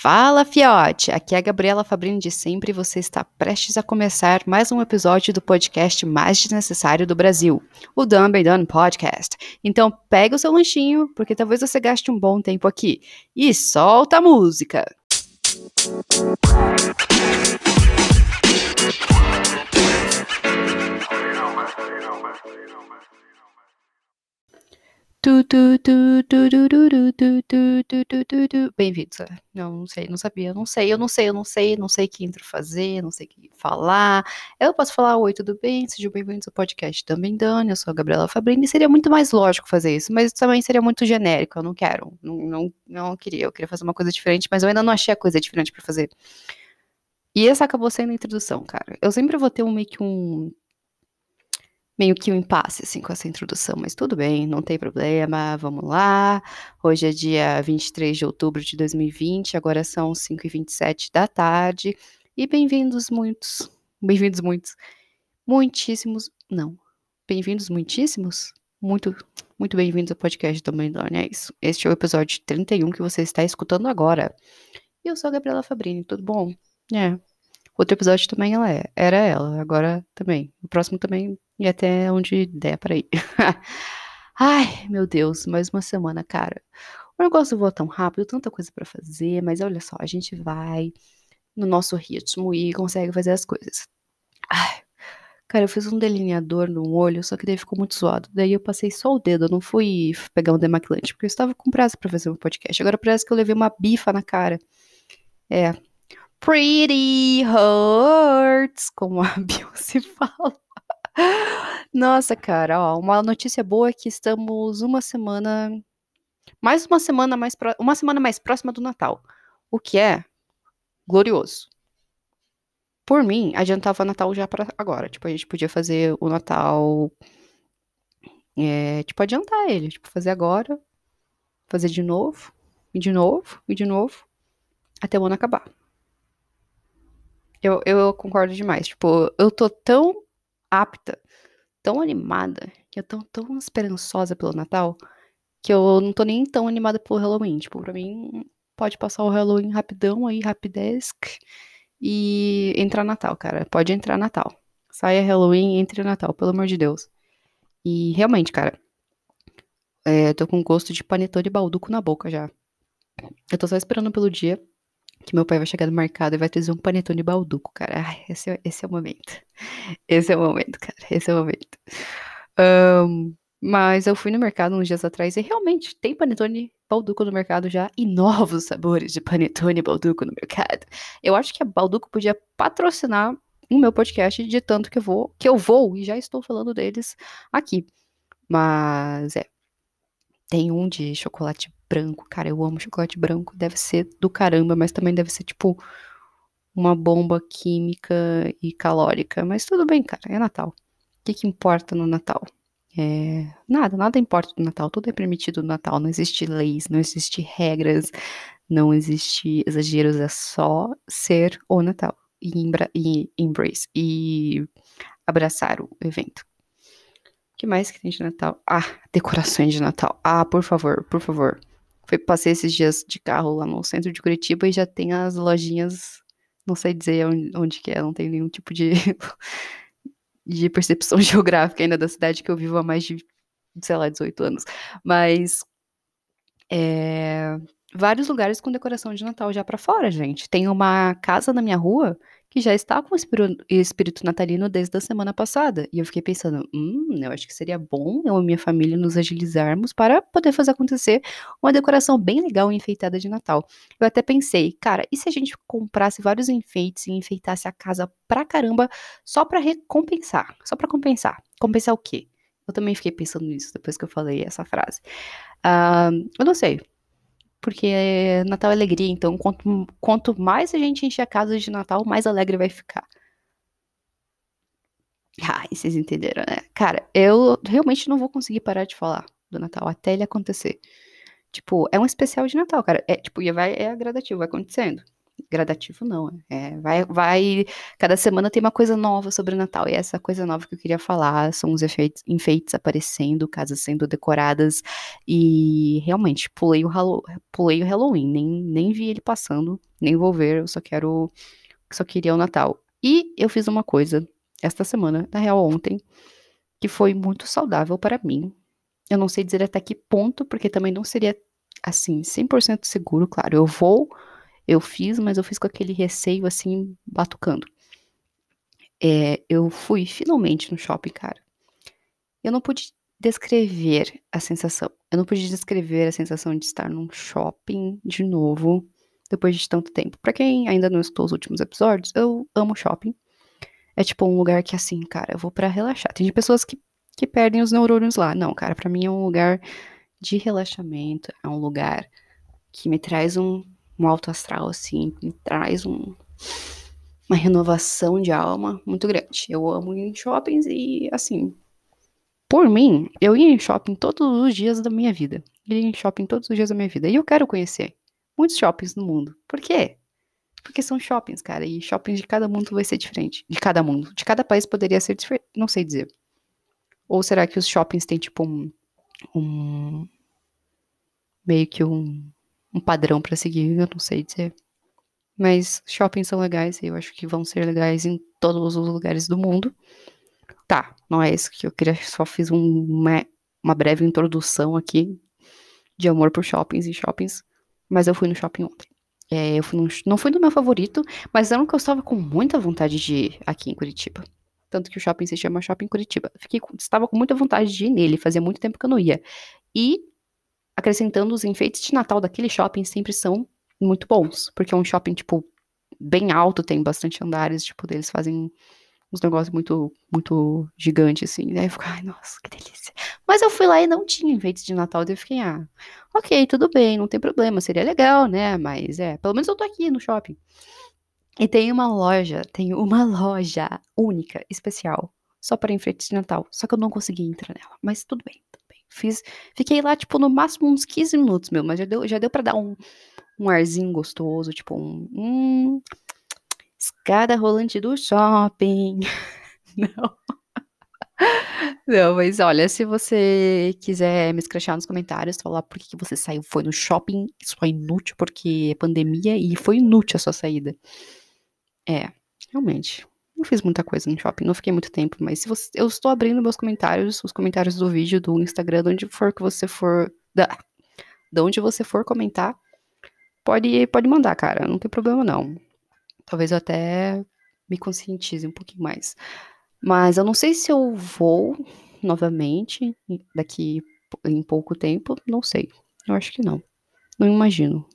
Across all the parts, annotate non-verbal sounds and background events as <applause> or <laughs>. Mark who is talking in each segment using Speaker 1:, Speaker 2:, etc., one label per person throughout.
Speaker 1: Fala, fiote! Aqui é a Gabriela Fabrini de sempre e você está prestes a começar mais um episódio do podcast mais desnecessário do Brasil, o Dumb and Done Podcast. Então pega o seu lanchinho, porque talvez você gaste um bom tempo aqui. E solta a música! Tu, Bem-vindos. Não, sei, não sabia, não sei, eu não sei, eu não sei, não sei que intro fazer, não sei o que falar. Eu posso falar, oi, tudo bem? Sejam bem-vindos ao podcast Também Dani, eu sou a Gabriela Fabrini. Seria muito mais lógico fazer isso, mas também seria muito genérico, eu não quero, não, não, não queria, eu queria fazer uma coisa diferente, mas eu ainda não achei a coisa diferente pra fazer. E essa acabou sendo a introdução, cara. Eu sempre vou ter um meio que um meio que um impasse, assim, com essa introdução, mas tudo bem, não tem problema, vamos lá. Hoje é dia 23 de outubro de 2020, agora são 5h27 da tarde, e bem-vindos muitos, bem-vindos muitos, muitíssimos, não, bem-vindos muitíssimos, muito, muito bem-vindos ao podcast do Mendone, é isso. Este é o episódio 31 que você está escutando agora. E eu sou a Gabriela Fabrini, tudo bom? É, Outro episódio também ela é, era ela, agora também. O próximo também e até onde der para ir. <laughs> Ai, meu Deus, mais uma semana, cara. O negócio voa tão rápido, tanta coisa para fazer, mas olha só, a gente vai no nosso ritmo e consegue fazer as coisas. Ai, cara, eu fiz um delineador no olho, só que daí ficou muito zoado. Daí eu passei só o dedo, eu não fui pegar um demaquilante, porque eu estava com pressa para fazer um podcast. Agora parece que eu levei uma bifa na cara. É, Pretty Hurts, como a <laughs> Beyoncé fala. Nossa, cara, ó, uma notícia boa é que estamos uma semana, mais uma semana mais pro... uma semana mais próxima do Natal, o que é glorioso. Por mim, adiantava Natal já para agora, tipo a gente podia fazer o Natal, é, tipo adiantar ele, tipo fazer agora, fazer de novo, e de novo, e de novo, até o ano acabar. Eu, eu concordo demais. Tipo, eu tô tão apta, tão animada, que eu tô tão esperançosa pelo Natal, que eu não tô nem tão animada pelo Halloween. Tipo, pra mim, pode passar o Halloween rapidão aí, rapidez, e entrar Natal, cara. Pode entrar Natal. Saia Halloween, entre Natal, pelo amor de Deus. E realmente, cara, é, tô com gosto de panetone balduco na boca já. Eu tô só esperando pelo dia que meu pai vai chegar no mercado e vai trazer um panetone balduco, cara. Ai, esse, é, esse é o momento. Esse é o momento, cara. Esse é o momento. Um, mas eu fui no mercado uns dias atrás e realmente tem panetone balduco no mercado já e novos sabores de panetone balduco no mercado. Eu acho que a Balduco podia patrocinar o meu podcast de tanto que eu vou, que eu vou e já estou falando deles aqui. Mas é, tem um de chocolate branco. Cara, eu amo chocolate branco. Deve ser do caramba, mas também deve ser tipo uma bomba química e calórica. Mas tudo bem, cara. É Natal. O que, que importa no Natal? É, nada, nada importa no Natal. Tudo é permitido no Natal. Não existe leis, não existe regras, não existe exageros. É só ser o Natal e, e embrace e abraçar o evento que mais que tem de Natal? Ah, decorações de Natal. Ah, por favor, por favor. Foi, passei esses dias de carro lá no centro de Curitiba e já tem as lojinhas. Não sei dizer onde, onde que é, não tem nenhum tipo de, <laughs> de percepção <laughs> geográfica ainda da cidade que eu vivo há mais de, sei lá, 18 anos. Mas é, vários lugares com decoração de Natal já para fora, gente. Tem uma casa na minha rua que já está com o espírito natalino desde a semana passada. E eu fiquei pensando, hum, eu acho que seria bom eu e minha família nos agilizarmos para poder fazer acontecer uma decoração bem legal e enfeitada de Natal. Eu até pensei, cara, e se a gente comprasse vários enfeites e enfeitasse a casa pra caramba só para recompensar? Só para compensar. Compensar o quê? Eu também fiquei pensando nisso depois que eu falei essa frase. Uh, eu não sei porque Natal é alegria, então quanto, quanto mais a gente encher a casa de Natal, mais alegre vai ficar. Ai, vocês entenderam, né? Cara, eu realmente não vou conseguir parar de falar do Natal até ele acontecer. Tipo, é um especial de Natal, cara. É, tipo, vai, é gradativo, vai acontecendo. Gradativo, não. É, vai, vai. Cada semana tem uma coisa nova sobre o Natal. E essa coisa nova que eu queria falar são os efeitos, enfeites aparecendo, casas sendo decoradas. E realmente, pulei o, pulei o Halloween. Nem, nem vi ele passando, nem vou ver. Eu só quero. Só queria o Natal. E eu fiz uma coisa esta semana, na real ontem, que foi muito saudável para mim. Eu não sei dizer até que ponto, porque também não seria assim, 100% seguro, claro. Eu vou, eu fiz, mas eu fiz com aquele receio assim, batucando. É, eu fui finalmente no shopping, cara. Eu não pude descrever a sensação. Eu não pude descrever a sensação de estar num shopping de novo, depois de tanto tempo. Para quem ainda não escutou os últimos episódios, eu amo shopping. É tipo um lugar que assim, cara, eu vou para relaxar. Tem pessoas que, que perdem os neurônios lá. Não, cara, para mim é um lugar de relaxamento, é um lugar que me traz um, um alto astral, assim, me traz um, uma renovação de alma muito grande. Eu amo ir em shoppings e, assim, por mim, eu ia em shopping todos os dias da minha vida. Eu ia em shopping todos os dias da minha vida. E eu quero conhecer muitos shoppings no mundo. Por quê? Porque são shoppings, cara. E shoppings de cada mundo vai ser diferente. De cada mundo. De cada país poderia ser diferente. Não sei dizer. Ou será que os shoppings têm, tipo, um, um meio que um, um padrão para seguir, eu não sei dizer. Mas shoppings são legais e eu acho que vão ser legais em todos os lugares do mundo. Tá, não é isso que eu queria, só fiz um, uma, uma breve introdução aqui de amor por shoppings e shoppings, mas eu fui no shopping ontem. É, eu fui não fui no meu favorito, mas era um que eu estava com muita vontade de ir aqui em Curitiba. Tanto que o shopping se chama Shopping Curitiba. Fiquei, estava com muita vontade de ir nele, fazia muito tempo que eu não ia. E, acrescentando, os enfeites de Natal daquele shopping sempre são muito bons. Porque é um shopping, tipo, bem alto, tem bastante andares, tipo, eles fazem uns negócios muito, muito gigantes, assim. Daí eu fico, ai, nossa, que delícia. Mas eu fui lá e não tinha enfeites de Natal, daí eu fiquei, ah, ok, tudo bem, não tem problema, seria legal, né? Mas é, pelo menos eu tô aqui no shopping. E tem uma loja, tem uma loja única, especial, só para enfeites de Natal. Só que eu não consegui entrar nela. Mas tudo bem. Fiz, fiquei lá, tipo, no máximo uns 15 minutos, meu. Mas já deu, já deu pra dar um, um arzinho gostoso, tipo, um, um escada rolante do shopping. <laughs> não. Não, mas olha, se você quiser me escrachar nos comentários, falar por que você saiu, foi no shopping, isso foi inútil porque é pandemia e foi inútil a sua saída. É, realmente. Não fiz muita coisa no shopping, não fiquei muito tempo, mas se você, eu estou abrindo meus comentários, os comentários do vídeo, do Instagram, de onde for que você for. Da, de onde você for comentar, pode, pode mandar, cara. Não tem problema, não. Talvez eu até me conscientize um pouquinho mais. Mas eu não sei se eu vou novamente daqui em pouco tempo. Não sei. Eu acho que não. Não imagino.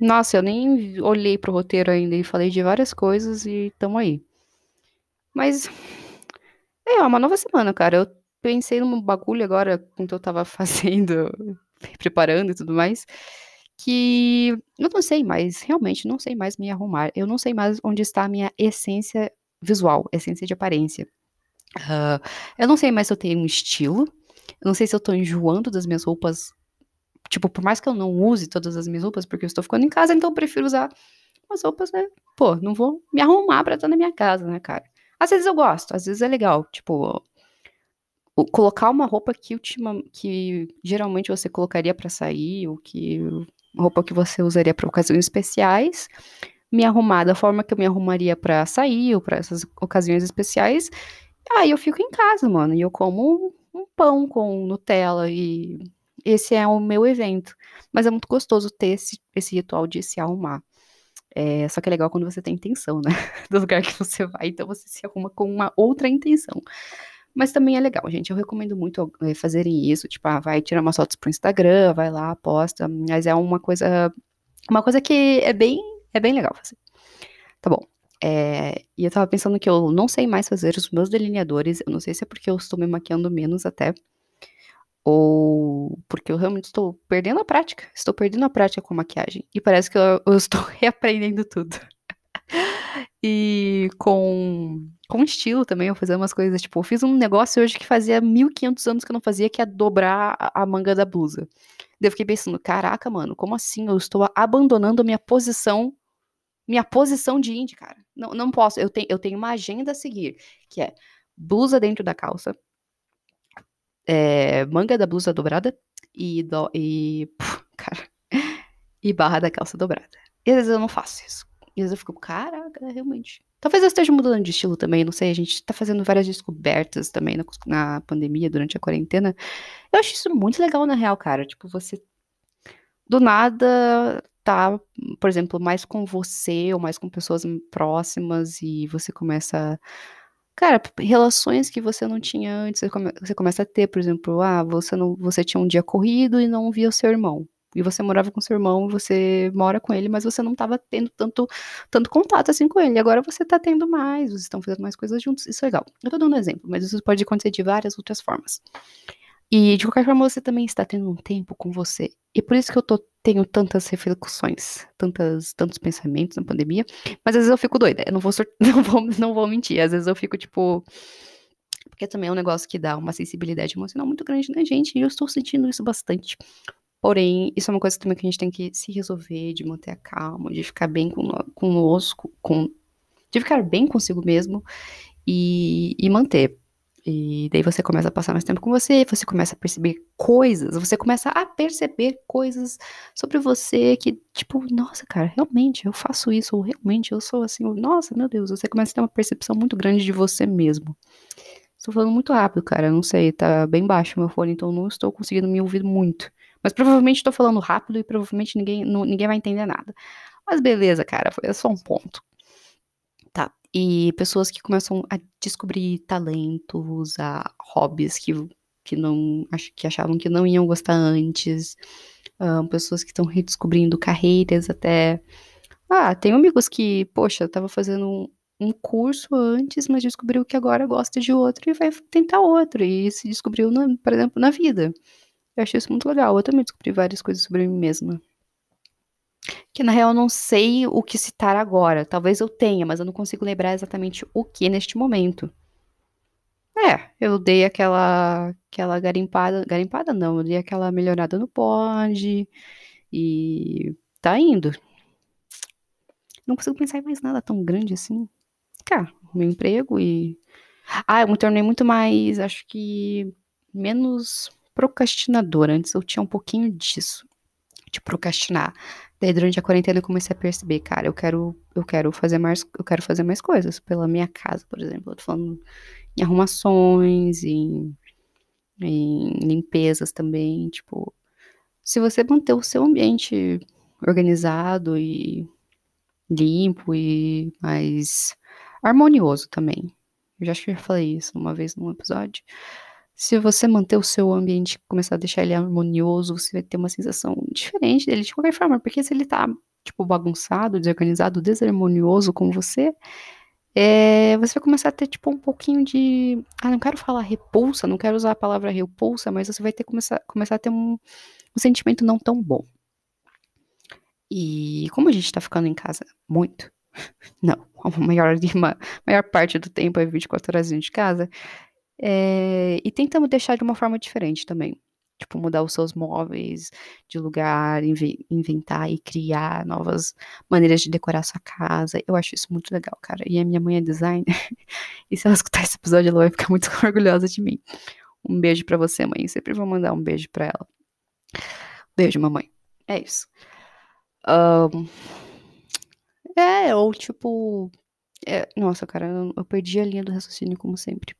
Speaker 1: Nossa, eu nem olhei pro roteiro ainda e falei de várias coisas e tamo aí. Mas é uma nova semana, cara. Eu pensei num bagulho agora, quando eu tava <laughs> fazendo, preparando e tudo mais, que eu não sei mais, realmente não sei mais me arrumar. Eu não sei mais onde está a minha essência visual, essência de aparência. Uh, eu não sei mais se eu tenho um estilo. Eu não sei se eu tô enjoando das minhas roupas Tipo, por mais que eu não use todas as minhas roupas, porque eu estou ficando em casa, então eu prefiro usar umas roupas, né? Pô, não vou me arrumar pra estar na minha casa, né, cara? Às vezes eu gosto, às vezes é legal. Tipo, colocar uma roupa que, que geralmente você colocaria para sair, ou que roupa que você usaria para ocasiões especiais, me arrumar da forma que eu me arrumaria para sair ou para essas ocasiões especiais. Aí eu fico em casa, mano, e eu como um, um pão com Nutella e esse é o meu evento. Mas é muito gostoso ter esse, esse ritual de se arrumar. É, só que é legal quando você tem intenção, né? <laughs> Do lugar que você vai, então você se arruma com uma outra intenção. Mas também é legal, gente. Eu recomendo muito é, fazerem isso. Tipo, ah, vai tirar umas fotos pro Instagram, vai lá, posta. Mas é uma coisa. Uma coisa que é bem, é bem legal fazer. Tá bom. É, e eu tava pensando que eu não sei mais fazer os meus delineadores. Eu não sei se é porque eu estou me maquiando menos até ou porque eu realmente estou perdendo a prática, estou perdendo a prática com maquiagem e parece que eu, eu estou <laughs> reaprendendo tudo. <laughs> e com com estilo também, eu fazer umas coisas, tipo, eu fiz um negócio hoje que fazia 1500 anos que eu não fazia, que é dobrar a, a manga da blusa. Daí eu fiquei pensando, caraca, mano, como assim? Eu estou abandonando a minha posição minha posição de indie, cara. Não, não posso. Eu, tenho eu tenho uma agenda a seguir, que é blusa dentro da calça, é, manga da blusa dobrada e, do, e puf, cara, <laughs> e barra da calça dobrada. E às vezes eu não faço isso. E às vezes eu fico, caraca, realmente. Talvez eu esteja mudando de estilo também, não sei. A gente tá fazendo várias descobertas também na, na pandemia, durante a quarentena. Eu acho isso muito legal, na real, cara. Tipo, você do nada tá, por exemplo, mais com você ou mais com pessoas próximas e você começa. Cara, relações que você não tinha antes, você, come, você começa a ter, por exemplo, ah, você não, você tinha um dia corrido e não via o seu irmão. E você morava com seu irmão, você mora com ele, mas você não estava tendo tanto, tanto contato assim com ele. Agora você está tendo mais, vocês estão fazendo mais coisas juntos. Isso é legal. Eu tô dando um exemplo, mas isso pode acontecer de várias outras formas. E de qualquer forma, você também está tendo um tempo com você. E por isso que eu tô, tenho tantas reflexões, tantas, tantos pensamentos na pandemia. Mas às vezes eu fico doida. Eu não vou, <laughs> não vou, não vou mentir. Às vezes eu fico tipo. Porque também é um negócio que dá uma sensibilidade emocional muito grande na gente. E eu estou sentindo isso bastante. Porém, isso é uma coisa também que a gente tem que se resolver, de manter a calma, de ficar bem com, conosco, com, de ficar bem consigo mesmo e, e manter. E daí você começa a passar mais tempo com você, você começa a perceber coisas, você começa a perceber coisas sobre você que, tipo, nossa, cara, realmente eu faço isso, ou realmente eu sou assim, ou, nossa, meu Deus, você começa a ter uma percepção muito grande de você mesmo. Estou falando muito rápido, cara, não sei, tá bem baixo meu fone, então não estou conseguindo me ouvir muito. Mas provavelmente estou falando rápido e provavelmente ninguém, não, ninguém vai entender nada. Mas beleza, cara, foi só um ponto. E pessoas que começam a descobrir talentos, a hobbies que, que não que achavam que não iam gostar antes. Um, pessoas que estão redescobrindo carreiras até. Ah, tem amigos que, poxa, tava fazendo um, um curso antes, mas descobriu que agora gosta de outro e vai tentar outro. E se descobriu, na, por exemplo, na vida. Eu achei isso muito legal. Eu também descobri várias coisas sobre mim mesma. Que na real não sei o que citar agora. Talvez eu tenha, mas eu não consigo lembrar exatamente o que neste momento. É, eu dei aquela aquela garimpada, garimpada não, eu dei aquela melhorada no pod e tá indo. Não consigo pensar em mais nada tão grande assim. Cara, meu emprego e ah, eu me tornei muito mais, acho que menos procrastinadora. Antes eu tinha um pouquinho disso, de procrastinar. Daí durante a quarentena eu comecei a perceber, cara, eu quero, eu quero fazer mais, eu quero fazer mais coisas pela minha casa, por exemplo. Eu tô falando em arrumações, em, em limpezas também, tipo, se você manter o seu ambiente organizado e limpo e mais harmonioso também. Eu já acho que já falei isso uma vez num episódio. Se você manter o seu ambiente, começar a deixar ele harmonioso, você vai ter uma sensação diferente dele de qualquer forma, porque se ele tá, tipo, bagunçado, desorganizado, desarmonioso com você, é, você vai começar a ter, tipo, um pouquinho de. Ah, não quero falar repulsa, não quero usar a palavra repulsa, mas você vai ter começar, começar a ter um, um sentimento não tão bom. E como a gente tá ficando em casa muito, <laughs> não, a maior, <laughs> a maior parte do tempo é 24 horas de casa, é, e tentamos deixar de uma forma diferente também. Tipo, mudar os seus móveis de lugar, inventar e criar novas maneiras de decorar sua casa. Eu acho isso muito legal, cara. E a minha mãe é designer. <laughs> e se ela escutar esse episódio, ela vai ficar muito <laughs> orgulhosa de mim. Um beijo para você, mãe. Sempre vou mandar um beijo para ela. Beijo, mamãe. É isso. Um, é, ou tipo. É, nossa, cara, eu, eu perdi a linha do raciocínio, como sempre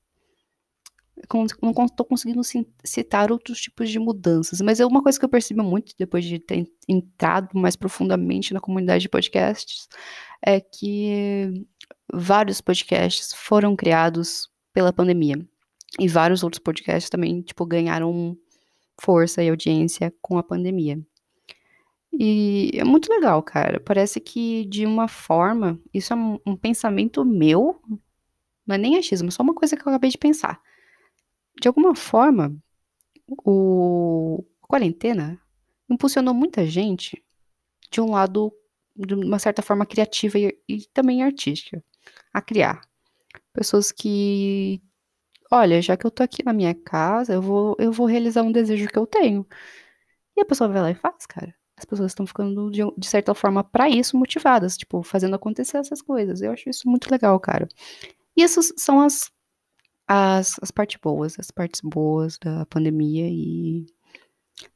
Speaker 1: não estou conseguindo citar outros tipos de mudanças, mas é uma coisa que eu percebo muito depois de ter entrado mais profundamente na comunidade de podcasts é que vários podcasts foram criados pela pandemia e vários outros podcasts também tipo ganharam força e audiência com a pandemia. E é muito legal, cara. Parece que de uma forma, isso é um, pensamento meu, não é nem achismo, é só uma coisa que eu acabei de pensar de alguma forma, o a quarentena impulsionou muita gente de um lado, de uma certa forma criativa e, e também artística, a criar. Pessoas que, olha, já que eu tô aqui na minha casa, eu vou, eu vou realizar um desejo que eu tenho. E a pessoa vai lá e faz, cara. as pessoas estão ficando, de, de certa forma, para isso motivadas, tipo, fazendo acontecer essas coisas. Eu acho isso muito legal, cara. E essas são as, as, as partes boas, as partes boas da pandemia e.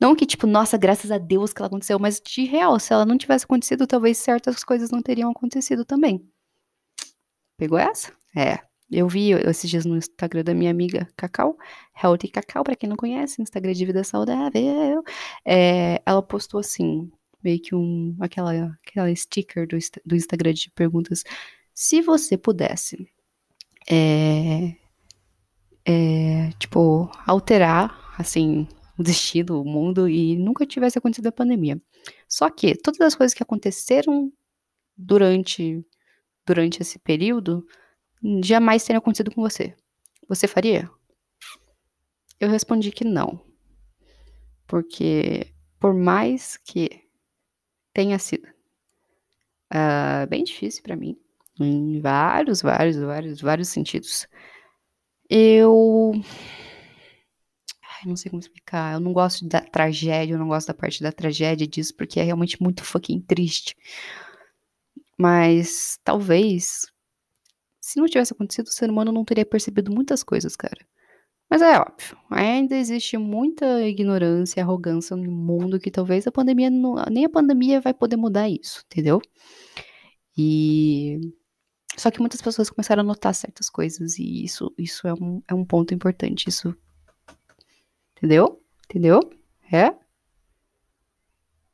Speaker 1: Não que, tipo, nossa, graças a Deus que ela aconteceu, mas de real, se ela não tivesse acontecido, talvez certas coisas não teriam acontecido também. Pegou essa? É. Eu vi esses dias no Instagram da minha amiga Cacau, Healthy Cacau, pra quem não conhece, Instagram de vida saudável. É, ela postou assim, meio que um, aquela, aquela sticker do, do Instagram de perguntas. Se você pudesse, é, é, tipo, alterar, assim, o destino, o mundo e nunca tivesse acontecido a pandemia. Só que todas as coisas que aconteceram durante, durante esse período jamais teria acontecido com você. Você faria? Eu respondi que não. Porque, por mais que tenha sido uh, bem difícil para mim, em vários, vários, vários, vários sentidos, eu. Ai, não sei como explicar. Eu não gosto da tragédia, eu não gosto da parte da tragédia disso, porque é realmente muito fucking triste. Mas talvez se não tivesse acontecido, o ser humano não teria percebido muitas coisas, cara. Mas é óbvio, ainda existe muita ignorância e arrogância no mundo que talvez a pandemia, não, nem a pandemia vai poder mudar isso, entendeu? E só que muitas pessoas começaram a notar certas coisas e isso, isso é, um, é um ponto importante, isso, entendeu? Entendeu? É?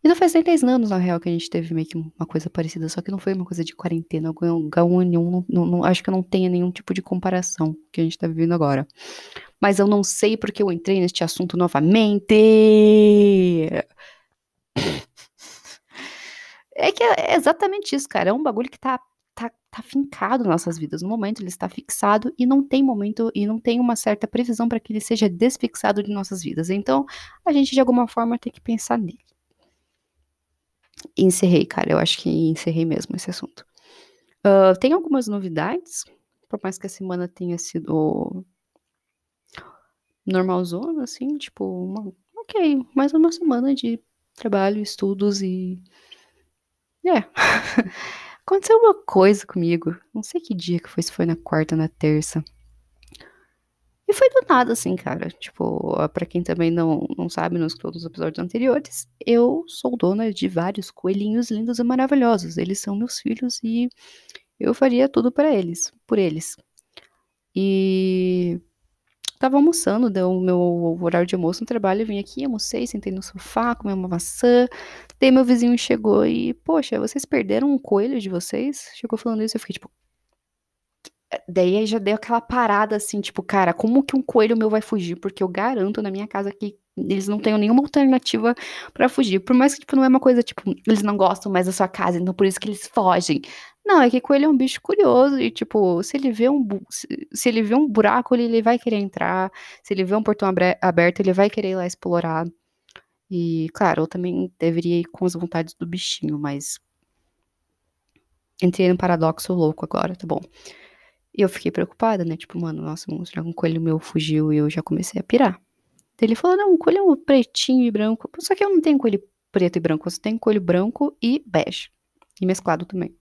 Speaker 1: E não faz nem 10 anos, na real, que a gente teve meio que uma coisa parecida, só que não foi uma coisa de quarentena. H1N1, não, não, não, acho que não tenha nenhum tipo de comparação que a gente tá vivendo agora. Mas eu não sei porque eu entrei neste assunto novamente. <laughs> É que é exatamente isso, cara. É um bagulho que tá, tá, fincado nas nossas vidas. No momento ele está fixado e não tem momento e não tem uma certa previsão para que ele seja desfixado de nossas vidas. Então a gente de alguma forma tem que pensar nele encerrei, cara. Eu acho que encerrei mesmo esse assunto. Uh, tem algumas novidades, por mais que a semana tenha sido normalzona, assim, tipo, uma, ok, mais uma semana de trabalho, estudos e. É. <laughs> Aconteceu uma coisa comigo. Não sei que dia que foi, se foi na quarta, na terça. E foi do nada, assim, cara. Tipo, para quem também não, não sabe, nos todos os episódios anteriores, eu sou dona de vários coelhinhos lindos e maravilhosos. Eles são meus filhos e eu faria tudo para eles, por eles. E tava almoçando, deu o meu horário de almoço no trabalho, eu vim aqui, almocei, sentei no sofá, comi uma maçã. Daí meu vizinho chegou e, poxa, vocês perderam um coelho de vocês? Chegou falando isso, eu fiquei tipo, Daí já deu aquela parada assim, tipo, cara, como que um coelho meu vai fugir? Porque eu garanto na minha casa que eles não têm nenhuma alternativa para fugir. Por mais que, tipo, não é uma coisa, tipo, eles não gostam mais da sua casa, então por isso que eles fogem. Não, é que coelho é um bicho curioso e, tipo, se ele vê um, se, ele vê um buraco, ele, ele vai querer entrar. Se ele vê um portão aberto, ele vai querer ir lá explorar. E, claro, eu também deveria ir com as vontades do bichinho, mas. Entrei num paradoxo louco agora, tá bom. E eu fiquei preocupada, né? Tipo, mano, nossa, que um coelho meu fugiu e eu já comecei a pirar? ele falou, não, um coelho é um pretinho e branco. Só que eu não tenho coelho preto e branco, eu só tenho coelho branco e bege. E mesclado também.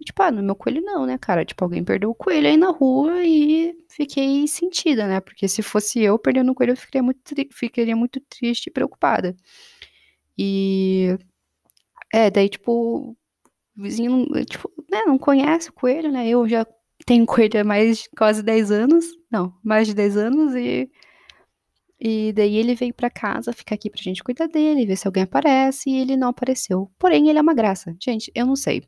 Speaker 1: E, tipo, ah, no meu coelho não, né, cara? Tipo, alguém perdeu o coelho aí na rua e fiquei sentida, né? Porque se fosse eu perdendo o coelho, eu ficaria muito, ficaria muito triste e preocupada. E... É, daí, tipo, o vizinho, tipo, né, não conhece o coelho, né? Eu já tenho coelho há mais de quase 10 anos. Não, mais de 10 anos e. E daí ele veio para casa, ficar aqui pra gente cuidar dele, ver se alguém aparece, e ele não apareceu. Porém, ele é uma graça. Gente, eu não sei.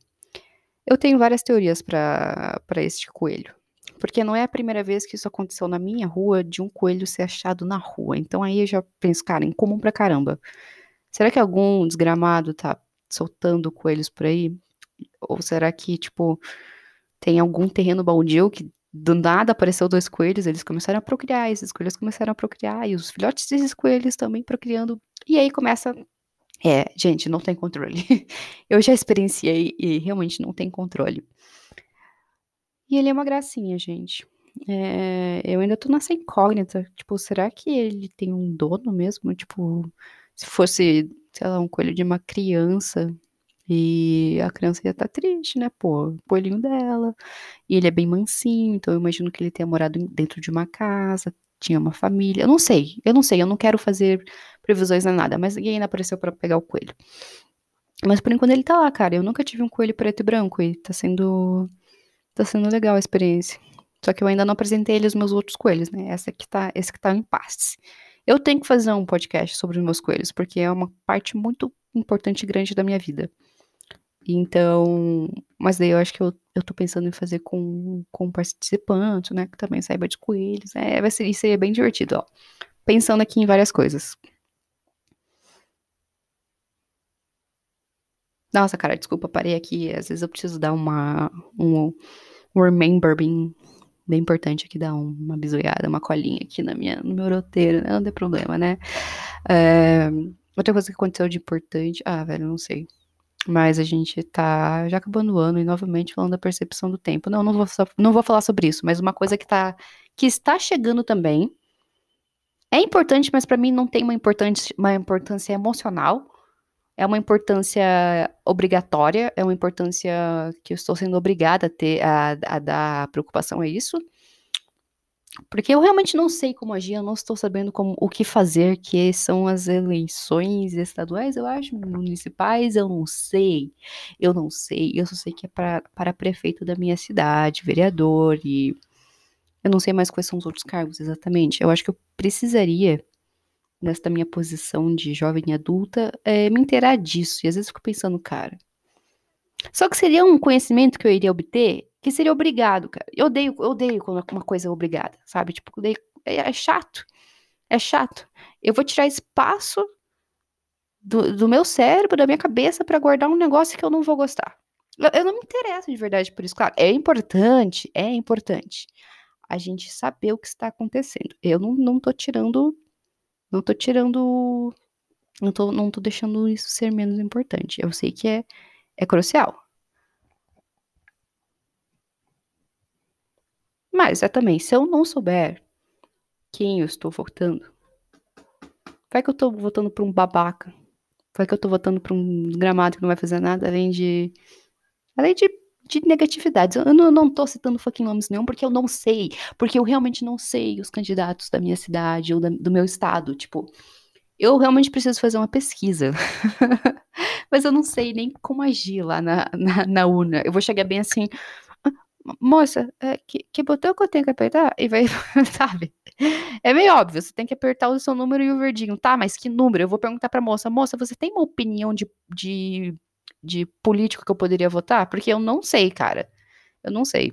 Speaker 1: Eu tenho várias teorias para este coelho. Porque não é a primeira vez que isso aconteceu na minha rua, de um coelho ser achado na rua. Então aí eu já penso, cara, incomum pra caramba. Será que algum desgramado tá soltando coelhos por aí? Ou será que, tipo, tem algum terreno baldio que do nada apareceu dois coelhos, eles começaram a procriar, esses coelhos começaram a procriar, e os filhotes desses coelhos também procriando. E aí começa. É, gente, não tem controle. <laughs> Eu já experienciei e realmente não tem controle. E ele é uma gracinha, gente. É, eu ainda tô nessa incógnita. Tipo, será que ele tem um dono mesmo? Tipo, se fosse sei lá, um coelho de uma criança. E a criança ia estar tá triste, né? Pô, o coelhinho dela. E ele é bem mansinho, então eu imagino que ele tenha morado dentro de uma casa, tinha uma família. Eu não sei, eu não sei, eu não quero fazer previsões nem nada, mas ninguém ainda apareceu para pegar o coelho. Mas por enquanto ele tá lá, cara. Eu nunca tive um coelho preto e branco e tá sendo. tá sendo legal a experiência. Só que eu ainda não apresentei ele os meus outros coelhos, né? Essa que tá, esse que tá em paz. Eu tenho que fazer um podcast sobre os meus coelhos, porque é uma parte muito importante e grande da minha vida. Então, mas daí eu acho que eu, eu tô pensando em fazer com, com um participante, né? Que também saiba de coelhos. É, vai ser, isso aí é bem divertido, ó. Pensando aqui em várias coisas. Nossa, cara, desculpa, parei aqui. Às vezes eu preciso dar uma. Um, um remember bem, bem importante aqui, dar uma bisoiada, uma colinha aqui na minha, no meu roteiro, né? Não tem problema, né? É, outra coisa que aconteceu de importante. Ah, velho, não sei. Mas a gente tá já acabando o ano e novamente falando da percepção do tempo. Não, não vou, não vou falar sobre isso, mas uma coisa que tá. que está chegando também. É importante, mas para mim não tem uma uma importância emocional é uma importância obrigatória, é uma importância que eu estou sendo obrigada a ter, a, a dar preocupação a isso. Porque eu realmente não sei como agir, eu não estou sabendo como, o que fazer, que são as eleições estaduais, eu acho, municipais, eu não sei. Eu não sei, eu só sei que é para, prefeito da minha cidade, vereador, e eu não sei mais quais são os outros cargos exatamente. Eu acho que eu precisaria nesta minha posição de jovem adulta, é, me inteirar disso. E às vezes fico pensando, cara. Só que seria um conhecimento que eu iria obter que seria obrigado, cara. Eu odeio, eu odeio quando uma coisa é obrigada, sabe? Tipo, odeio, é, é chato. É chato. Eu vou tirar espaço do, do meu cérebro, da minha cabeça, para guardar um negócio que eu não vou gostar. Eu, eu não me interesso de verdade por isso. Claro, é importante, é importante a gente saber o que está acontecendo. Eu não, não tô tirando não tô tirando. Não tô, não tô deixando isso ser menos importante. Eu sei que é, é crucial. Mas é também, se eu não souber quem eu estou votando, vai que eu tô votando pra um babaca. Vai que eu tô votando pra um gramado que não vai fazer nada, além de. Além de, de negatividades. Eu não, não tô citando fucking nomes nenhum, porque eu não sei. Porque eu realmente não sei os candidatos da minha cidade ou da, do meu estado. Tipo, eu realmente preciso fazer uma pesquisa. <laughs> Mas eu não sei nem como agir lá na, na, na urna. Eu vou chegar bem assim moça, é, que, que botão que eu tenho que apertar? E vai, <laughs> sabe? É meio óbvio, você tem que apertar o seu número e o verdinho. Tá, mas que número? Eu vou perguntar pra moça, moça, você tem uma opinião de, de, de político que eu poderia votar? Porque eu não sei, cara. Eu não sei.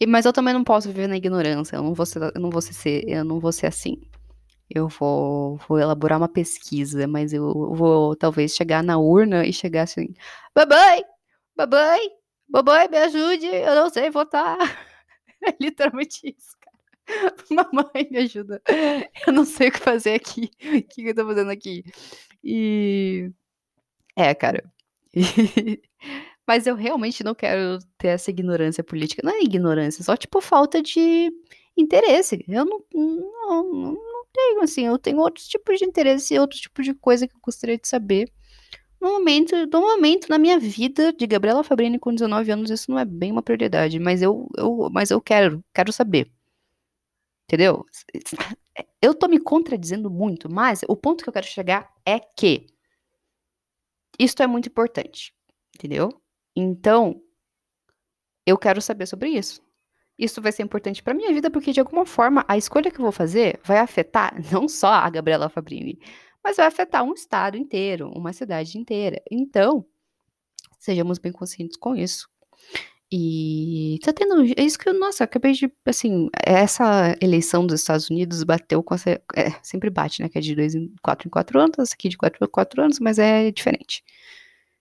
Speaker 1: E, mas eu também não posso viver na ignorância. Eu não vou ser, eu não vou ser, eu não vou ser assim. Eu vou, vou elaborar uma pesquisa, mas eu vou talvez chegar na urna e chegar assim, babai, babai, Mamãe, me ajude, eu não sei votar. <laughs> É literalmente isso, cara. <laughs> Mamãe, me ajuda. Eu não sei o que fazer aqui. <laughs> O que eu tô fazendo aqui? E. É, cara. <laughs> Mas eu realmente não quero ter essa ignorância política. Não é ignorância, só tipo falta de interesse. Eu não, não, não tenho, assim, eu tenho outros tipos de interesse e outros tipos de coisa que eu gostaria de saber no momento, no momento na minha vida de Gabriela Fabrini com 19 anos, isso não é bem uma prioridade, mas eu, eu, mas eu quero, quero saber. Entendeu? Eu tô me contradizendo muito, mas o ponto que eu quero chegar é que isto é muito importante, entendeu? Então, eu quero saber sobre isso. Isso vai ser importante para minha vida porque de alguma forma a escolha que eu vou fazer vai afetar <laughs> não só a Gabriela Fabrini, mas vai afetar um estado inteiro, uma cidade inteira. Então, sejamos bem conscientes com isso. E tá tendo. É isso que eu, nossa, acabei de. Assim, essa eleição dos Estados Unidos bateu com essa. É, sempre bate, né? Que é de dois em quatro em quatro anos, essa aqui de quatro em quatro anos, mas é diferente.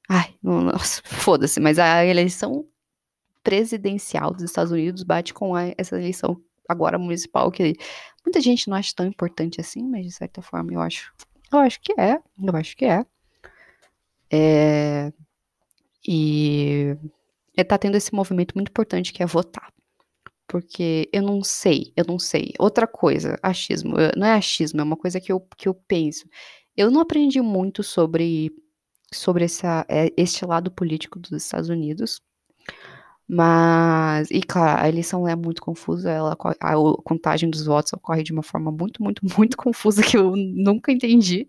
Speaker 1: Ai, <laughs> nossa, foda-se, mas a eleição presidencial dos Estados Unidos bate com a, essa eleição agora municipal, que muita gente não acha tão importante assim, mas de certa forma eu acho eu acho que é, eu acho que é. é e tá tendo esse movimento muito importante que é votar. Porque eu não sei, eu não sei. Outra coisa, achismo, não é achismo, é uma coisa que eu, que eu penso. Eu não aprendi muito sobre, sobre essa, é, este lado político dos Estados Unidos. Mas, e claro, a eleição é muito confusa, ela, a contagem dos votos ocorre de uma forma muito, muito, <laughs> muito confusa que eu nunca entendi.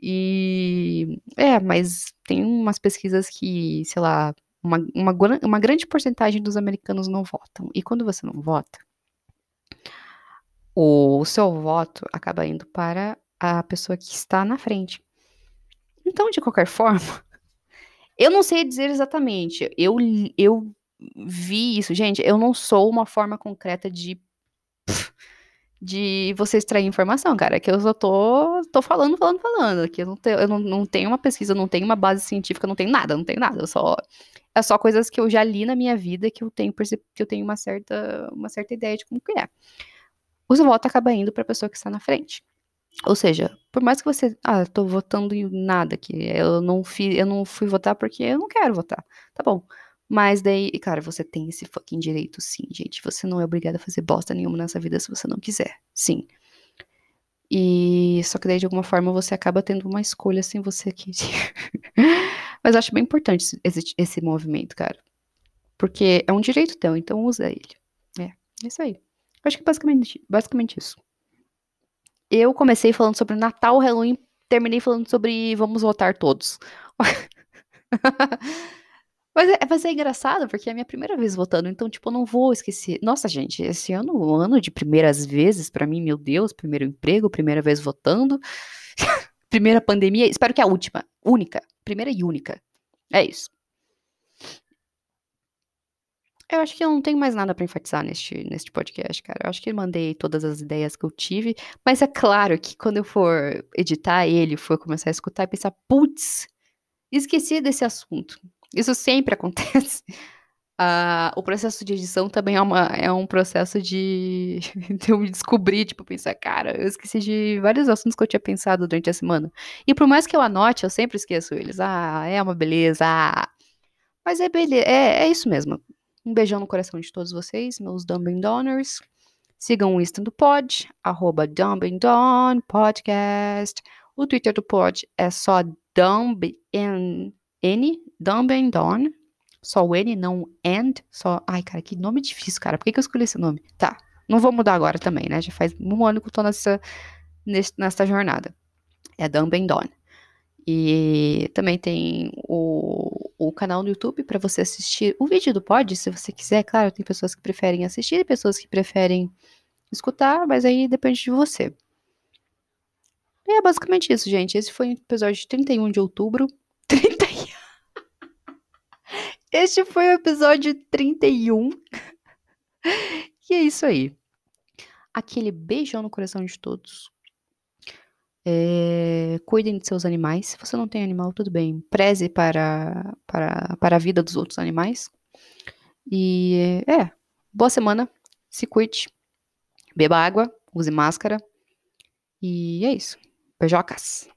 Speaker 1: E é, mas tem umas pesquisas que, sei lá, uma, uma, uma grande porcentagem dos americanos não votam. E quando você não vota, o seu voto acaba indo para a pessoa que está na frente. Então, de qualquer <laughs> forma, eu não sei dizer exatamente. Eu, eu vi isso. Gente, eu não sou uma forma concreta de de você extrair informação, cara. Que eu só tô, tô falando, falando, falando. Que eu, não, tenho, eu não, não tenho uma pesquisa, não tenho uma base científica, não tenho nada, não tenho nada. Eu só, é só coisas que eu já li na minha vida que eu tenho, que eu tenho uma certa, uma certa ideia de como que é. O seu voto acaba indo para a pessoa que está na frente. Ou seja, por mais que você, ah, tô votando em nada aqui, eu não fui, eu não fui votar porque eu não quero votar. Tá bom. Mas daí, cara, você tem esse fucking direito, sim, gente. Você não é obrigado a fazer bosta nenhuma nessa vida se você não quiser. Sim. E só que daí, de alguma forma, você acaba tendo uma escolha sem você querer. <laughs> Mas eu acho bem importante esse, esse movimento, cara. Porque é um direito teu, então usa ele. É, é isso aí. Eu acho que é basicamente, basicamente isso. Eu comecei falando sobre Natal, Halloween, terminei falando sobre vamos votar todos. <laughs> Mas é, mas é engraçado, porque é a minha primeira vez votando, então, tipo, eu não vou esquecer. Nossa, gente, esse ano, um ano de primeiras vezes, para mim, meu Deus, primeiro emprego, primeira vez votando, primeira pandemia, espero que a última, única, primeira e única. É isso. Eu acho que eu não tenho mais nada para enfatizar neste, neste podcast, cara. Eu acho que mandei todas as ideias que eu tive, mas é claro que quando eu for editar ele, for começar a escutar e pensar, putz, esqueci desse assunto. Isso sempre <laughs> acontece. Uh, o processo de edição também é, uma, é um processo de, <laughs> de eu me descobrir, tipo, pensar, cara, eu esqueci de vários assuntos que eu tinha pensado durante a semana. E por mais que eu anote, eu sempre esqueço eles. Ah, é uma beleza. Ah. Mas é beleza, é, é isso mesmo. Um beijão no coração de todos vocês, meus Dumb Donors. Sigam o Insta do Pod, arroba Dumb Podcast. O Twitter do Pod é só Dumb N, Dumb and Dawn. Só o N, não and. Só. Ai, cara, que nome difícil, cara. Por que, que eu escolhi esse nome? Tá. Não vou mudar agora também, né? Já faz um ano que eu tô nessa, nessa jornada. É and Dawn. E também tem o, o canal no YouTube para você assistir o vídeo do pod, se você quiser. Claro, tem pessoas que preferem assistir e pessoas que preferem escutar, mas aí depende de você. E é basicamente isso, gente. Esse foi o episódio 31 de outubro. 30 Este foi o episódio 31. e é isso aí. Aquele beijão no coração de todos. É, cuidem de seus animais. Se você não tem animal, tudo bem. Preze para, para, para a vida dos outros animais. E é, boa semana. Se cuide. Beba água. Use máscara. E é isso. Beijocas.